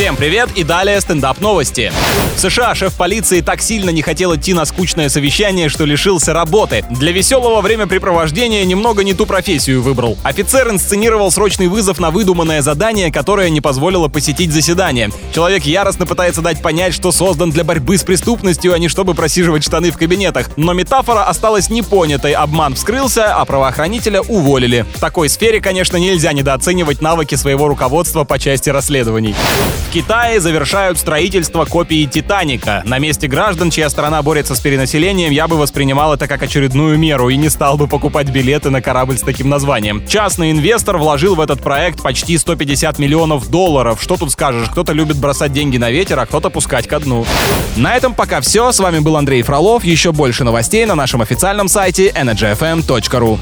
Всем привет и далее стендап новости. В США шеф полиции так сильно не хотел идти на скучное совещание, что лишился работы. Для веселого времяпрепровождения немного не ту профессию выбрал. Офицер инсценировал срочный вызов на выдуманное задание, которое не позволило посетить заседание. Человек яростно пытается дать понять, что создан для борьбы с преступностью, а не чтобы просиживать штаны в кабинетах. Но метафора осталась непонятой, обман вскрылся, а правоохранителя уволили. В такой сфере, конечно, нельзя недооценивать навыки своего руководства по части расследований. В Китае завершают строительство копии «Титаника». На месте граждан, чья страна борется с перенаселением, я бы воспринимал это как очередную меру и не стал бы покупать билеты на корабль с таким названием. Частный инвестор вложил в этот проект почти 150 миллионов долларов. Что тут скажешь? Кто-то любит бросать деньги на ветер, а кто-то пускать ко дну. На этом пока все. С вами был Андрей Фролов. Еще больше новостей на нашем официальном сайте energyfm.ru.